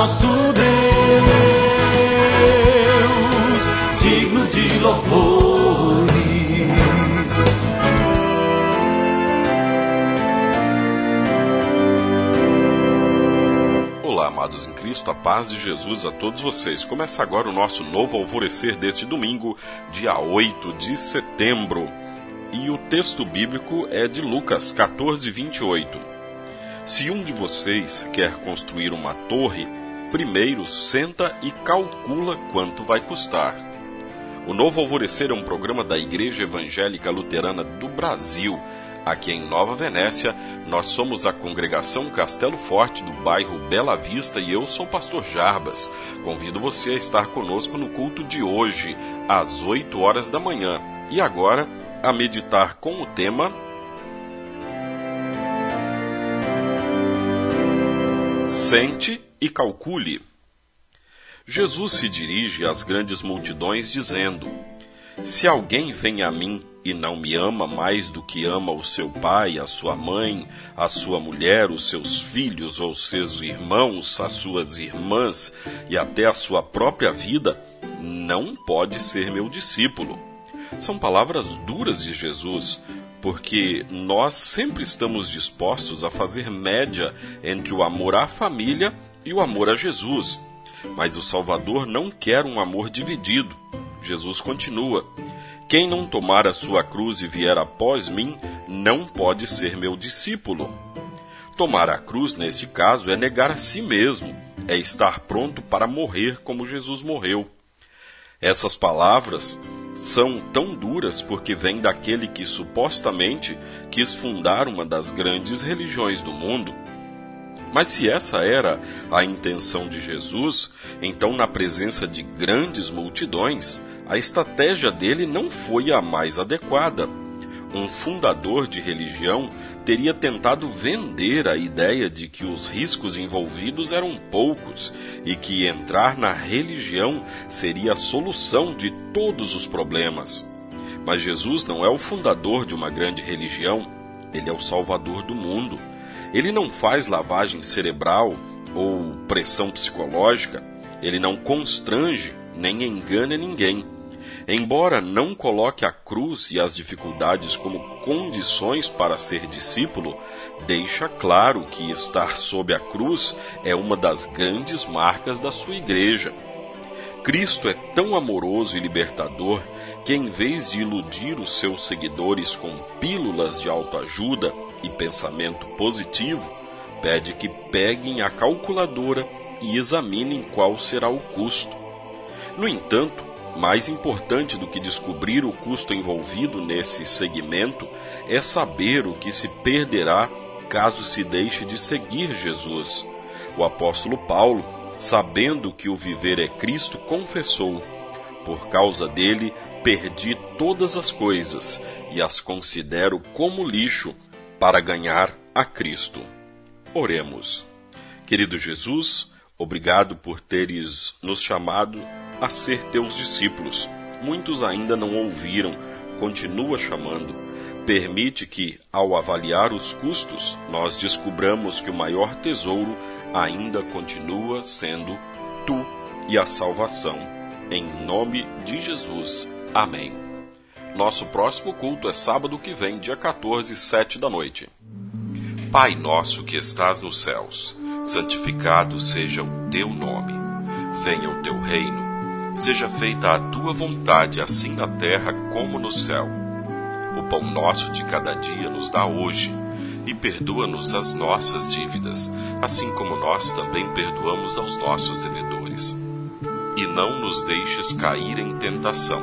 nosso Deus, digno de louvores. Olá, amados em Cristo, a paz de Jesus a todos vocês. Começa agora o nosso novo alvorecer deste domingo, dia 8 de setembro. E o texto bíblico é de Lucas 14, 28. Se um de vocês quer construir uma torre, primeiro senta e calcula quanto vai custar. O Novo Alvorecer é um programa da Igreja Evangélica Luterana do Brasil. Aqui em Nova Venécia, nós somos a congregação Castelo Forte do bairro Bela Vista e eu sou o pastor Jarbas. Convido você a estar conosco no culto de hoje, às 8 horas da manhã. E agora, a meditar com o tema Sente e calcule. Jesus se dirige às grandes multidões, dizendo: Se alguém vem a mim e não me ama mais do que ama o seu pai, a sua mãe, a sua mulher, os seus filhos ou seus irmãos, as suas irmãs e até a sua própria vida, não pode ser meu discípulo. São palavras duras de Jesus, porque nós sempre estamos dispostos a fazer média entre o amor à família e o amor a Jesus. Mas o Salvador não quer um amor dividido. Jesus continua: Quem não tomar a sua cruz e vier após mim, não pode ser meu discípulo. Tomar a cruz, neste caso, é negar a si mesmo, é estar pronto para morrer como Jesus morreu. Essas palavras são tão duras porque vêm daquele que supostamente quis fundar uma das grandes religiões do mundo. Mas se essa era a intenção de Jesus, então, na presença de grandes multidões, a estratégia dele não foi a mais adequada. Um fundador de religião teria tentado vender a ideia de que os riscos envolvidos eram poucos e que entrar na religião seria a solução de todos os problemas. Mas Jesus não é o fundador de uma grande religião, ele é o salvador do mundo. Ele não faz lavagem cerebral ou pressão psicológica, ele não constrange nem engana ninguém. Embora não coloque a cruz e as dificuldades como condições para ser discípulo, deixa claro que estar sob a cruz é uma das grandes marcas da sua igreja. Cristo é tão amoroso e libertador que, em vez de iludir os seus seguidores com pílulas de autoajuda e pensamento positivo, pede que peguem a calculadora e examinem qual será o custo. No entanto, mais importante do que descobrir o custo envolvido nesse segmento é saber o que se perderá caso se deixe de seguir Jesus. O apóstolo Paulo, sabendo que o viver é Cristo, confessou: Por causa dele perdi todas as coisas e as considero como lixo para ganhar a Cristo. Oremos. Querido Jesus, obrigado por teres nos chamado a ser teus discípulos. Muitos ainda não ouviram, continua chamando. Permite que, ao avaliar os custos, nós descubramos que o maior tesouro ainda continua sendo tu e a salvação. Em nome de Jesus. Amém. Nosso próximo culto é sábado que vem, dia 14, sete da noite. Pai nosso que estás nos céus, santificado seja o teu nome. Venha o teu reino Seja feita a tua vontade, assim na terra como no céu. O pão nosso de cada dia nos dá hoje, e perdoa-nos as nossas dívidas, assim como nós também perdoamos aos nossos devedores. E não nos deixes cair em tentação,